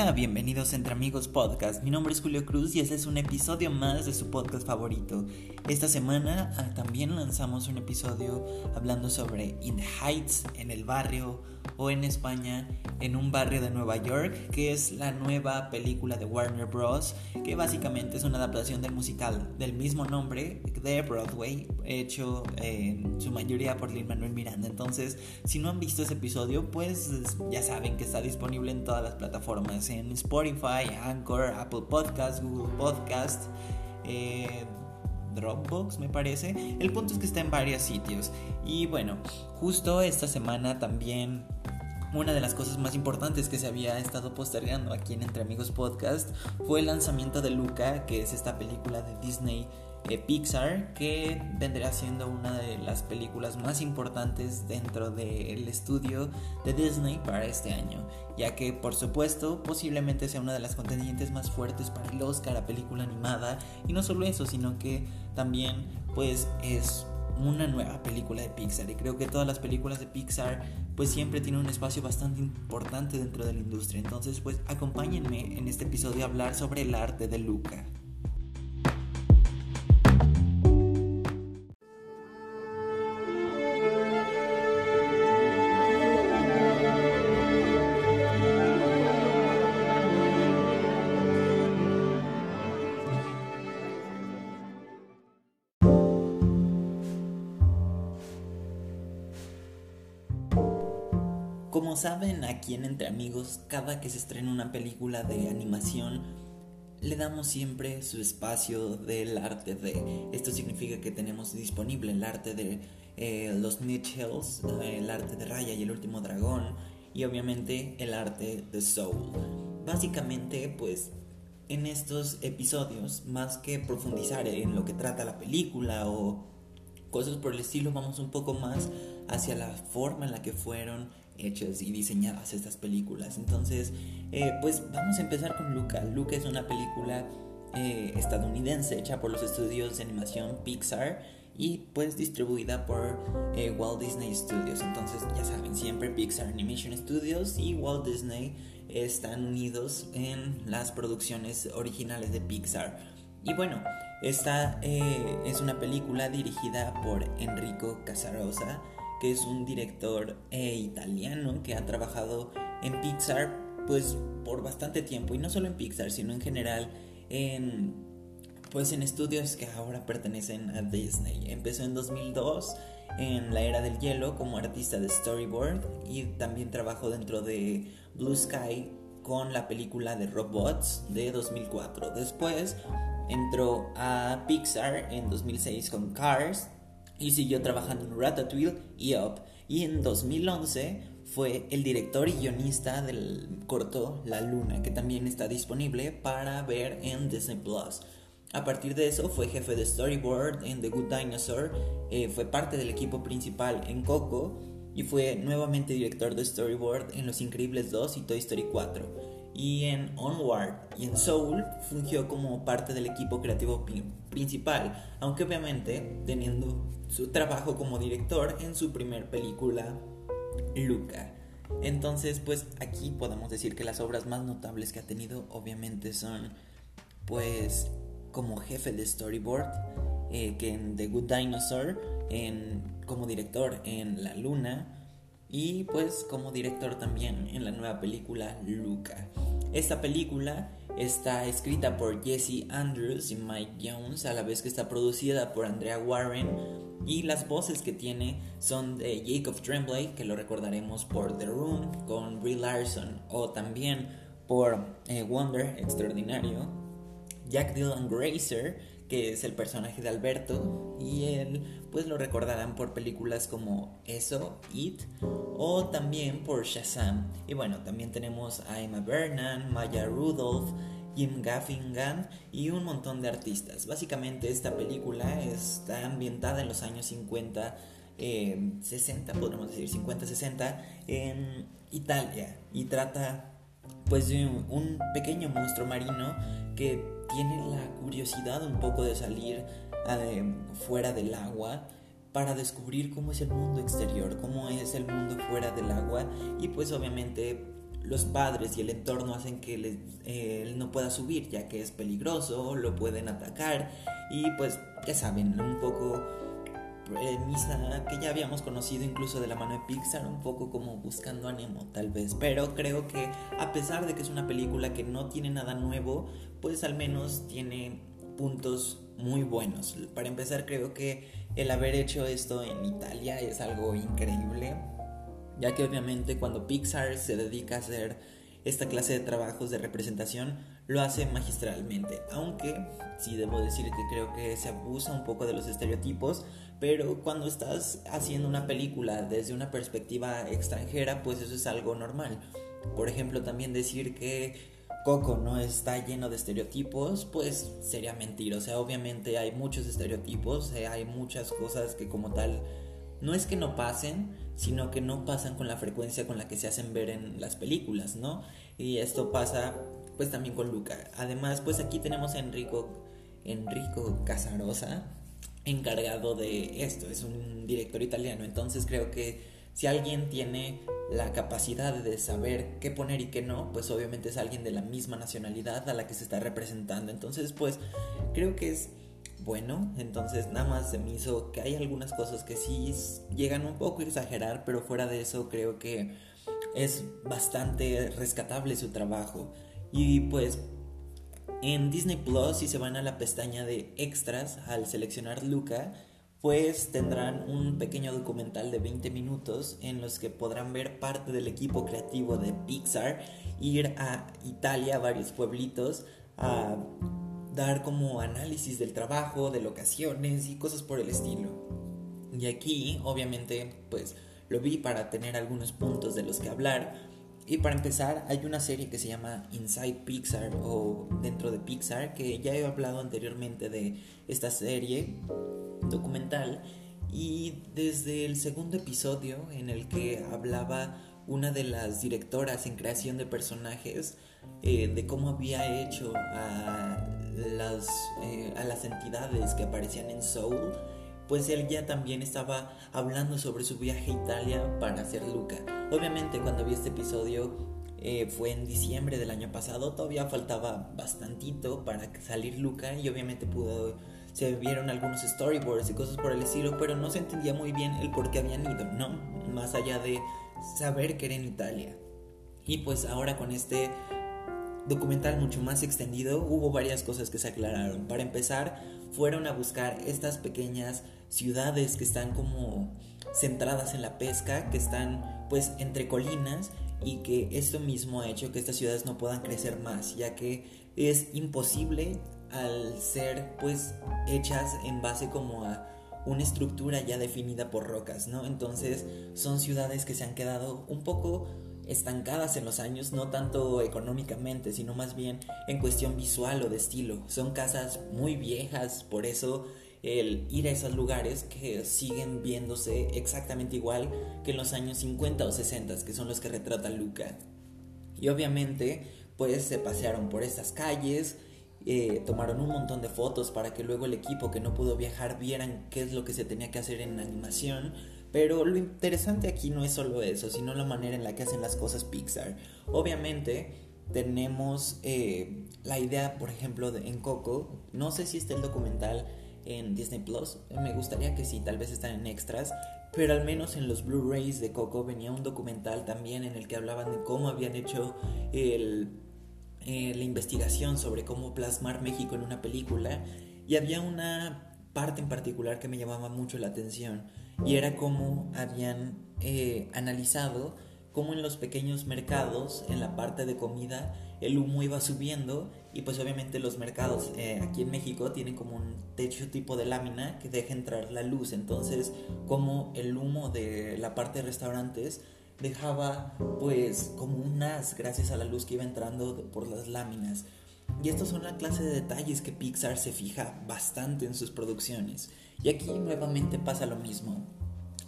Hola, bienvenidos Entre Amigos Podcast. Mi nombre es Julio Cruz y este es un episodio más de su podcast favorito. Esta semana ah, también lanzamos un episodio hablando sobre In the Heights, en el barrio o en España, en un barrio de Nueva York, que es la nueva película de Warner Bros., que básicamente es una adaptación del musical del mismo nombre de Broadway, hecho en su mayoría por Lin Manuel Miranda. Entonces, si no han visto ese episodio, pues ya saben que está disponible en todas las plataformas, en Spotify, Anchor, Apple Podcast, Google Podcast. Eh, Dropbox, me parece. El punto es que está en varios sitios. Y bueno, justo esta semana también una de las cosas más importantes que se había estado postergando aquí en Entre Amigos Podcast fue el lanzamiento de Luca, que es esta película de Disney eh, Pixar, que vendrá siendo una de las películas más importantes dentro del estudio de Disney para este año, ya que por supuesto posiblemente sea una de las contendientes más fuertes para el Oscar a película animada, y no solo eso, sino que también pues es una nueva película de Pixar y creo que todas las películas de Pixar pues siempre tienen un espacio bastante importante dentro de la industria. Entonces pues acompáñenme en este episodio a hablar sobre el arte de Luca. Saben, aquí en Entre Amigos, cada que se estrena una película de animación, le damos siempre su espacio del arte de... Esto significa que tenemos disponible el arte de eh, los Mitchells, eh, el arte de Raya y el último dragón, y obviamente el arte de Soul. Básicamente, pues en estos episodios, más que profundizar en lo que trata la película o cosas por el estilo, vamos un poco más hacia la forma en la que fueron hechas y diseñadas estas películas. Entonces, eh, pues vamos a empezar con Luca. Luca es una película eh, estadounidense hecha por los estudios de animación Pixar y pues distribuida por eh, Walt Disney Studios. Entonces, ya saben, siempre Pixar Animation Studios y Walt Disney están unidos en las producciones originales de Pixar. Y bueno, esta es una película dirigida por Enrico Casarosa que es un director eh, italiano que ha trabajado en Pixar pues por bastante tiempo y no solo en Pixar sino en general en pues en estudios que ahora pertenecen a Disney. Empezó en 2002 en la era del hielo como artista de storyboard y también trabajó dentro de Blue Sky con la película de Robots de 2004. Después entró a Pixar en 2006 con Cars y siguió trabajando en Ratatouille y Up. Y en 2011 fue el director y guionista del corto La Luna, que también está disponible para ver en Disney Plus. A partir de eso fue jefe de storyboard en The Good Dinosaur, eh, fue parte del equipo principal en Coco y fue nuevamente director de storyboard en Los Increíbles 2 y Toy Story 4 y en Onward y en Soul fungió como parte del equipo creativo principal, aunque obviamente teniendo su trabajo como director en su primer película, Luca. Entonces, pues aquí podemos decir que las obras más notables que ha tenido obviamente son, pues, como jefe de storyboard, eh, que en The Good Dinosaur, en, como director en La Luna, y pues como director también en la nueva película Luca. Esta película está escrita por Jesse Andrews y Mike Jones, a la vez que está producida por Andrea Warren y las voces que tiene son de Jacob Tremblay, que lo recordaremos por The Room con Brie Larson, o también por eh, Wonder Extraordinario, Jack Dylan Grazer, que es el personaje de Alberto, y él pues lo recordarán por películas como Eso, It, o también por Shazam. Y bueno, también tenemos a Emma Bernan, Maya Rudolph, Jim Gaffigan y un montón de artistas. Básicamente esta película está ambientada en los años 50, 60, podríamos decir 50-60, en Italia y trata pues de un pequeño monstruo marino que tiene la curiosidad un poco de salir eh, fuera del agua para descubrir cómo es el mundo exterior, cómo es el mundo fuera del agua. Y pues obviamente los padres y el entorno hacen que eh, él no pueda subir ya que es peligroso, lo pueden atacar. Y pues ya saben, un poco premisa que ya habíamos conocido incluso de la mano de Pixar, un poco como buscando a Nemo tal vez, pero creo que a pesar de que es una película que no tiene nada nuevo, pues al menos tiene puntos muy buenos. Para empezar creo que el haber hecho esto en Italia es algo increíble, ya que obviamente cuando Pixar se dedica a hacer esta clase de trabajos de representación lo hace magistralmente, aunque sí debo decir que creo que se abusa un poco de los estereotipos, pero cuando estás haciendo una película desde una perspectiva extranjera, pues eso es algo normal. Por ejemplo, también decir que Coco no está lleno de estereotipos, pues sería mentir. O sea, obviamente hay muchos estereotipos, eh, hay muchas cosas que como tal no es que no pasen, sino que no pasan con la frecuencia con la que se hacen ver en las películas, ¿no? Y esto pasa pues también con Luca. Además, pues aquí tenemos a Enrico, Enrico Casarosa encargado de esto, es un director italiano, entonces creo que si alguien tiene la capacidad de saber qué poner y qué no, pues obviamente es alguien de la misma nacionalidad a la que se está representando. Entonces, pues creo que es bueno. Entonces, nada más se me hizo que hay algunas cosas que sí llegan un poco a exagerar, pero fuera de eso creo que es bastante rescatable su trabajo. Y pues en Disney Plus, si se van a la pestaña de extras al seleccionar Luca, pues tendrán un pequeño documental de 20 minutos en los que podrán ver parte del equipo creativo de Pixar ir a Italia, a varios pueblitos, a dar como análisis del trabajo, de locaciones y cosas por el estilo. Y aquí, obviamente, pues lo vi para tener algunos puntos de los que hablar. Y para empezar, hay una serie que se llama Inside Pixar o dentro de Pixar, que ya he hablado anteriormente de esta serie documental. Y desde el segundo episodio en el que hablaba una de las directoras en creación de personajes, eh, de cómo había hecho a las, eh, a las entidades que aparecían en Soul, pues él ya también estaba hablando sobre su viaje a Italia para hacer Luca. Obviamente cuando vi este episodio eh, fue en diciembre del año pasado, todavía faltaba bastantito para salir Luca y obviamente pudo, se vieron algunos storyboards y cosas por el estilo, pero no se entendía muy bien el por qué habían ido, ¿no? Más allá de saber que era en Italia. Y pues ahora con este documental mucho más extendido, hubo varias cosas que se aclararon. Para empezar, fueron a buscar estas pequeñas ciudades que están como centradas en la pesca, que están pues entre colinas y que esto mismo ha hecho que estas ciudades no puedan crecer más, ya que es imposible al ser pues hechas en base como a una estructura ya definida por rocas, ¿no? Entonces son ciudades que se han quedado un poco estancadas en los años, no tanto económicamente, sino más bien en cuestión visual o de estilo. Son casas muy viejas, por eso el ir a esos lugares que siguen viéndose exactamente igual que en los años 50 o 60, que son los que retrata Luca. Y obviamente, pues se pasearon por estas calles, eh, tomaron un montón de fotos para que luego el equipo que no pudo viajar vieran qué es lo que se tenía que hacer en animación pero lo interesante aquí no es solo eso, sino la manera en la que hacen las cosas Pixar. Obviamente tenemos eh, la idea, por ejemplo, en Coco, no sé si está el documental en Disney Plus, me gustaría que sí, tal vez están en extras, pero al menos en los Blu-rays de Coco venía un documental también en el que hablaban de cómo habían hecho el, eh, la investigación sobre cómo plasmar México en una película. Y había una parte en particular que me llamaba mucho la atención y era como habían eh, analizado cómo en los pequeños mercados, en la parte de comida, el humo iba subiendo y pues obviamente los mercados eh, aquí en México tienen como un techo tipo de lámina que deja entrar la luz, entonces como el humo de la parte de restaurantes dejaba pues como un haz gracias a la luz que iba entrando por las láminas. Y estos son la clase de detalles que Pixar se fija bastante en sus producciones. Y aquí nuevamente pasa lo mismo.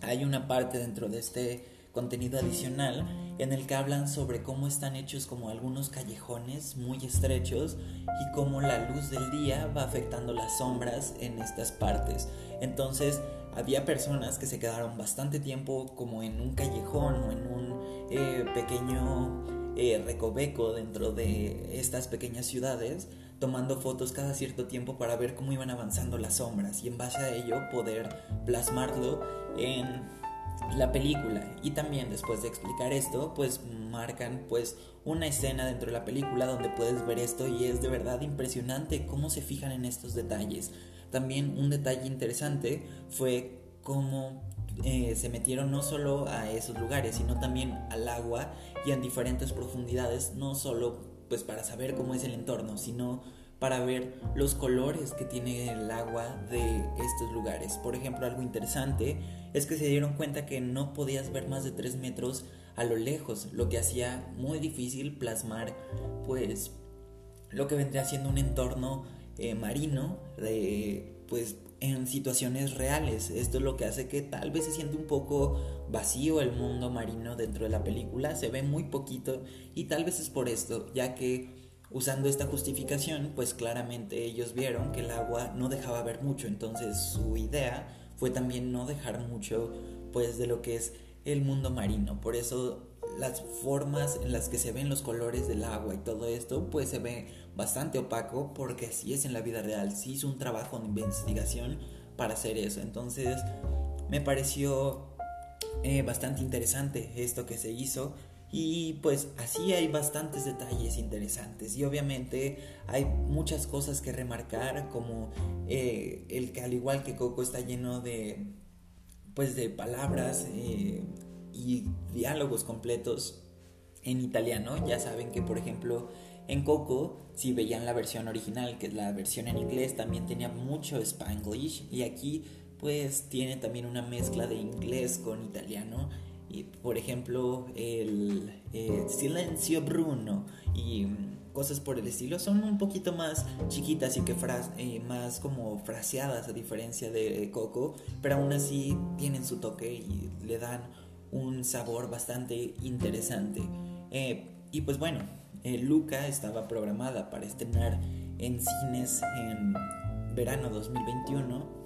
Hay una parte dentro de este contenido adicional en el que hablan sobre cómo están hechos como algunos callejones muy estrechos y cómo la luz del día va afectando las sombras en estas partes. Entonces había personas que se quedaron bastante tiempo como en un callejón o en un eh, pequeño eh, recoveco dentro de estas pequeñas ciudades, tomando fotos cada cierto tiempo para ver cómo iban avanzando las sombras y en base a ello poder plasmarlo en la película. Y también después de explicar esto pues marcan pues una escena dentro de la película donde puedes ver esto y es de verdad impresionante cómo se fijan en estos detalles. También un detalle interesante fue cómo eh, se metieron no solo a esos lugares sino también al agua y en diferentes profundidades no solo pues para saber cómo es el entorno sino para ver los colores que tiene el agua de estos lugares. Por ejemplo, algo interesante es que se dieron cuenta que no podías ver más de 3 metros a lo lejos, lo que hacía muy difícil plasmar pues lo que vendría siendo un entorno eh, marino de pues en situaciones reales. Esto es lo que hace que tal vez se siente un poco vacío el mundo marino dentro de la película, se ve muy poquito y tal vez es por esto, ya que Usando esta justificación, pues claramente ellos vieron que el agua no dejaba ver mucho, entonces su idea fue también no dejar mucho pues de lo que es el mundo marino. Por eso las formas en las que se ven los colores del agua y todo esto pues se ve bastante opaco porque así es en la vida real. Se hizo un trabajo de investigación para hacer eso. Entonces me pareció eh, bastante interesante esto que se hizo y pues así hay bastantes detalles interesantes. Y obviamente hay muchas cosas que remarcar como eh, el que al igual que Coco está lleno de pues de palabras eh, y diálogos completos en italiano. Ya saben que por ejemplo en Coco si veían la versión original que es la versión en inglés también tenía mucho spanglish. Y aquí pues tiene también una mezcla de inglés con italiano y, por ejemplo, el eh, Silencio Bruno y cosas por el estilo son un poquito más chiquitas y que eh, más como fraseadas a diferencia de Coco, pero aún así tienen su toque y le dan un sabor bastante interesante. Eh, y pues bueno, Luca estaba programada para estrenar en cines en verano 2021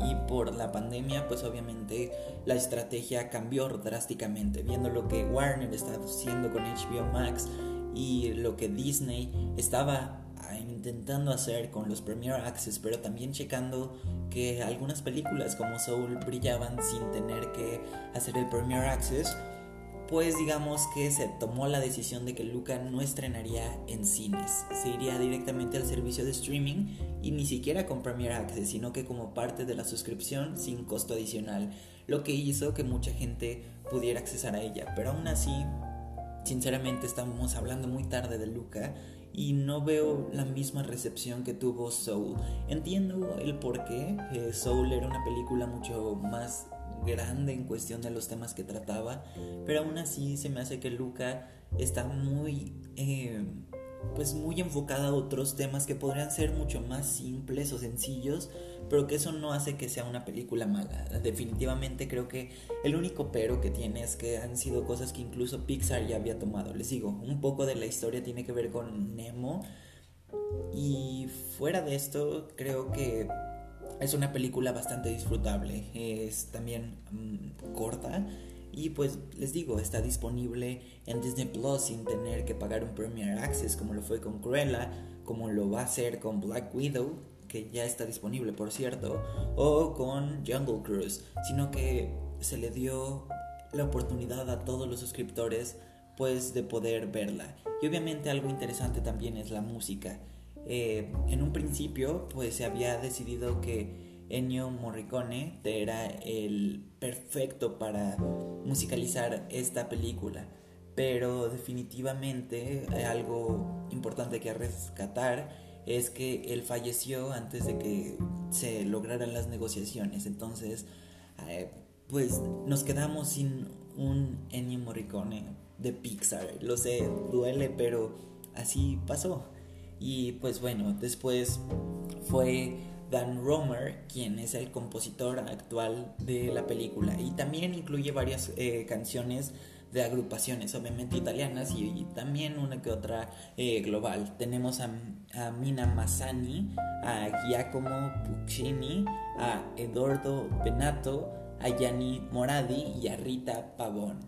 y por la pandemia pues obviamente la estrategia cambió drásticamente. Viendo lo que Warner estaba haciendo con HBO Max y lo que Disney estaba ah, intentando hacer con los Premier Access pero también checando que algunas películas como Soul brillaban sin tener que hacer el Premier Access pues digamos que se tomó la decisión de que Luca no estrenaría en cines, se iría directamente al servicio de streaming y ni siquiera con Premier Access, sino que como parte de la suscripción sin costo adicional, lo que hizo que mucha gente pudiera accesar a ella, pero aún así, sinceramente estamos hablando muy tarde de Luca y no veo la misma recepción que tuvo Soul. Entiendo el por qué, eh, Soul era una película mucho más grande en cuestión de los temas que trataba, pero aún así se me hace que Luca está muy, eh, pues muy enfocada a otros temas que podrían ser mucho más simples o sencillos, pero que eso no hace que sea una película mala. Definitivamente creo que el único pero que tiene es que han sido cosas que incluso Pixar ya había tomado. Les digo, un poco de la historia tiene que ver con Nemo. Y fuera de esto, creo que es una película bastante disfrutable, es también mm, corta y pues les digo, está disponible en Disney Plus sin tener que pagar un Premier Access como lo fue con Cruella, como lo va a hacer con Black Widow, que ya está disponible por cierto, o con Jungle Cruise, sino que se le dio la oportunidad a todos los suscriptores pues de poder verla. Y obviamente algo interesante también es la música. Eh, en un principio pues se había decidido que Ennio Morricone era el perfecto para musicalizar esta película. Pero definitivamente algo importante que rescatar es que él falleció antes de que se lograran las negociaciones. Entonces eh, pues nos quedamos sin un Ennio Morricone de Pixar. Lo sé duele pero así pasó y pues bueno, después fue Dan Romer, quien es el compositor actual de la película. Y también incluye varias eh, canciones de agrupaciones, obviamente italianas y, también una que otra eh, global. Tenemos a, Mina Massani, a Giacomo Puccini, a Eduardo Benato, a Gianni Moradi y a Rita Pavón.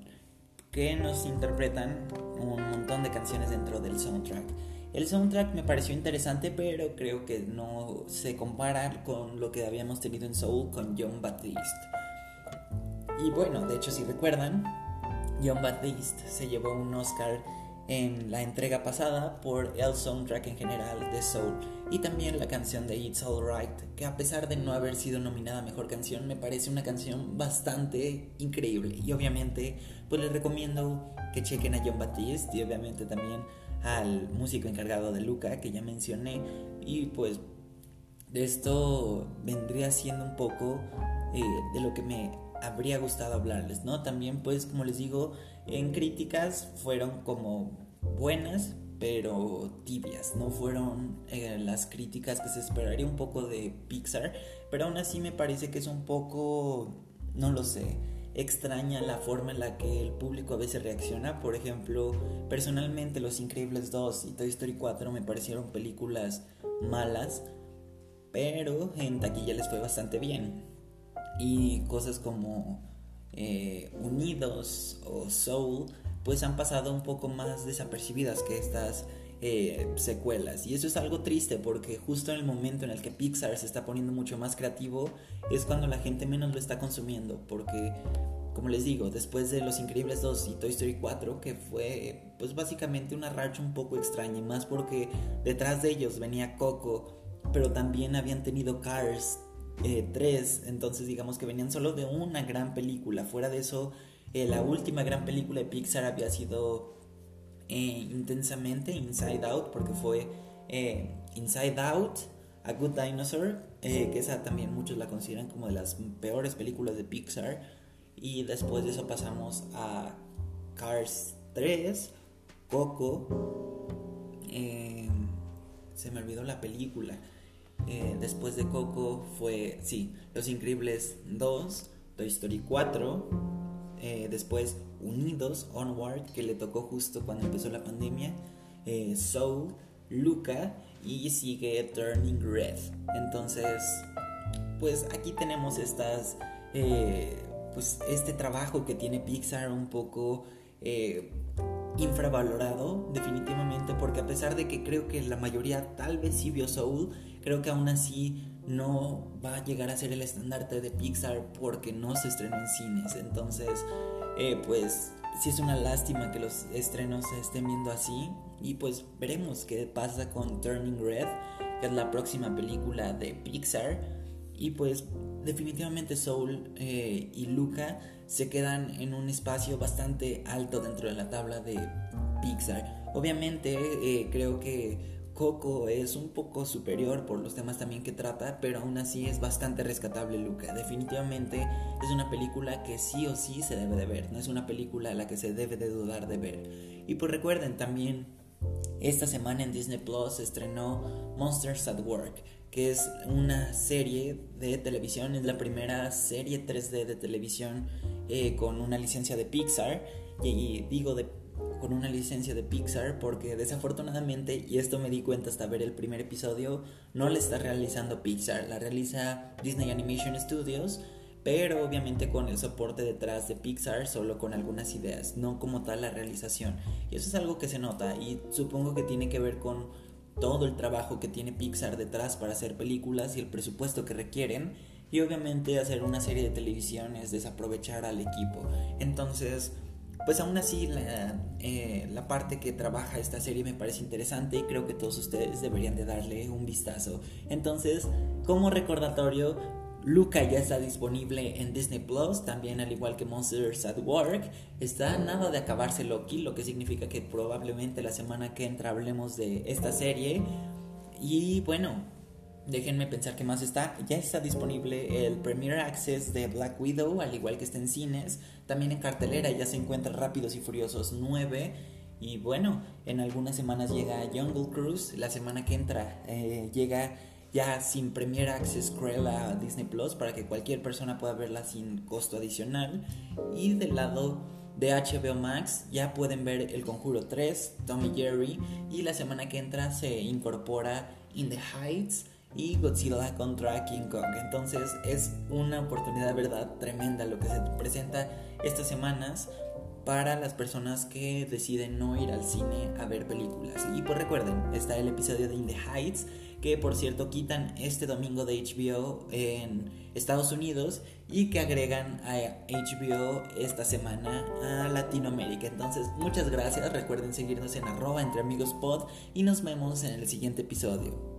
que nos interpretan un montón de canciones dentro del soundtrack. El soundtrack me pareció interesante, pero creo que no se compara con lo que habíamos tenido en Soul con John Baptiste. Y bueno, de hecho, si recuerdan, John Baptiste se llevó un Oscar en la entrega pasada por el soundtrack en general de Soul y también la canción de It's Alright, que a pesar de no haber sido nominada a mejor canción, me parece una canción bastante increíble. Y obviamente, pues les recomiendo que chequen a John Baptiste y obviamente también al músico encargado de Luca, que ya mencioné. Y pues de esto vendría siendo un poco eh, de lo que me habría gustado hablarles, ¿no? También pues como les digo, en críticas fueron como buenas, pero tibias, no fueron eh, las críticas que se esperaría un poco de Pixar, pero aún así me parece que es un poco, no lo sé, extraña la forma en la que el público a veces reacciona. Por ejemplo, personalmente Los Increíbles 2 y Toy Story 4 me parecieron películas malas, pero en taquilla les fue bastante bien. Y cosas como eh, Unidos o Soul, pues han pasado un poco más desapercibidas que estas eh, secuelas. Y eso es algo triste porque justo en el momento en el que Pixar se está poniendo mucho más creativo es cuando la gente menos lo está consumiendo. Porque, como les digo, después de Los Increíbles 2 y Toy Story 4, que fue pues básicamente una racha un poco extraña, más porque detrás de ellos venía Coco, pero también habían tenido Cars 3, eh, entonces digamos que venían solo de una gran película. Fuera de eso, eh, la última gran película de Pixar había sido eh, intensamente Inside Out, porque fue Inside Out, A Good Dinosaur, que esa también muchos la consideran como de las peores películas de Pixar. Y después de eso pasamos a Cars 3, Coco, se me olvidó la película. Eh, después de Coco fue, sí, Los Increíbles 2, Toy Story 4, eh, después Unidos, Onward, que le tocó justo cuando empezó la pandemia, eh, Soul, Luca y sigue Turning Red. Entonces, pues aquí tenemos estas, pues este trabajo que tiene Pixar un poco infravalorado definitivamente porque a pesar de que creo que la mayoría tal vez sí vio Soul, creo que aún así no va a llegar a ser el estandarte de Pixar porque no se estrenó en cines. Entonces, eh, pues sí es una lástima que los estrenos se estén viendo así. Y pues veremos qué pasa con Turning Red, que es la próxima película de Pixar. Y pues definitivamente Soul eh, y Luca se quedan en un espacio bastante alto dentro de la tabla de Pixar. Obviamente eh, creo que Coco es un poco superior por los temas también que trata, pero aún así es bastante rescatable Luca. Definitivamente es una película que sí o sí se debe de ver, no es una película a la que se debe de dudar de ver. Y pues recuerden también, esta semana en Disney Plus estrenó Monsters at Work, que es una serie de televisión, es la primera serie 3D de televisión eh, con una licencia de Pixar. Y digo de con una licencia de Pixar porque desafortunadamente, y esto me di cuenta hasta ver el primer episodio, no le está realizando Pixar, la realiza Disney Animation Studios, pero obviamente con el soporte detrás de Pixar, solo con algunas ideas, no como tal la realización. Y eso es algo que se nota y supongo que tiene que ver con todo el trabajo que tiene Pixar detrás para hacer películas y el presupuesto que requieren. Y obviamente hacer una serie de televisión es desaprovechar al equipo. Entonces, pues aún así eh, la, parte que trabaja esta serie me parece interesante y creo que todos ustedes deberían de darle un vistazo. Entonces, como recordatorio, Luca ya está disponible en Disney Plus, también al igual que Monsters at Work. Está nada de acabarse Loki, lo que significa que probablemente la semana que entra hablemos de esta serie. Y bueno, Déjenme pensar qué más está. Ya está disponible el Premier Access de Black Widow, al igual que está en cines. También en cartelera ya se encuentra Rápidos y Furiosos 9. Y bueno, en algunas semanas llega Jungle Cruise. La semana que entra eh, llega ya sin Premier Access Cruella a Disney Plus para que cualquier persona pueda verla sin costo adicional. Y del lado de HBO Max ya pueden ver El Conjuro 3, Tommy Jerry. Y la semana que entra se incorpora In the Heights y Godzilla contra King Kong. Entonces es una oportunidad verdad tremenda lo que se presenta estas semanas para las personas que deciden no ir al cine a ver películas. Y pues recuerden, está el episodio de In the Heights, que por cierto quitan este domingo de HBO en Estados Unidos y que agregan a HBO esta semana a Latinoamérica. Entonces, muchas gracias. Recuerden seguirnos en arroba entre amigos pod y nos vemos en el siguiente episodio.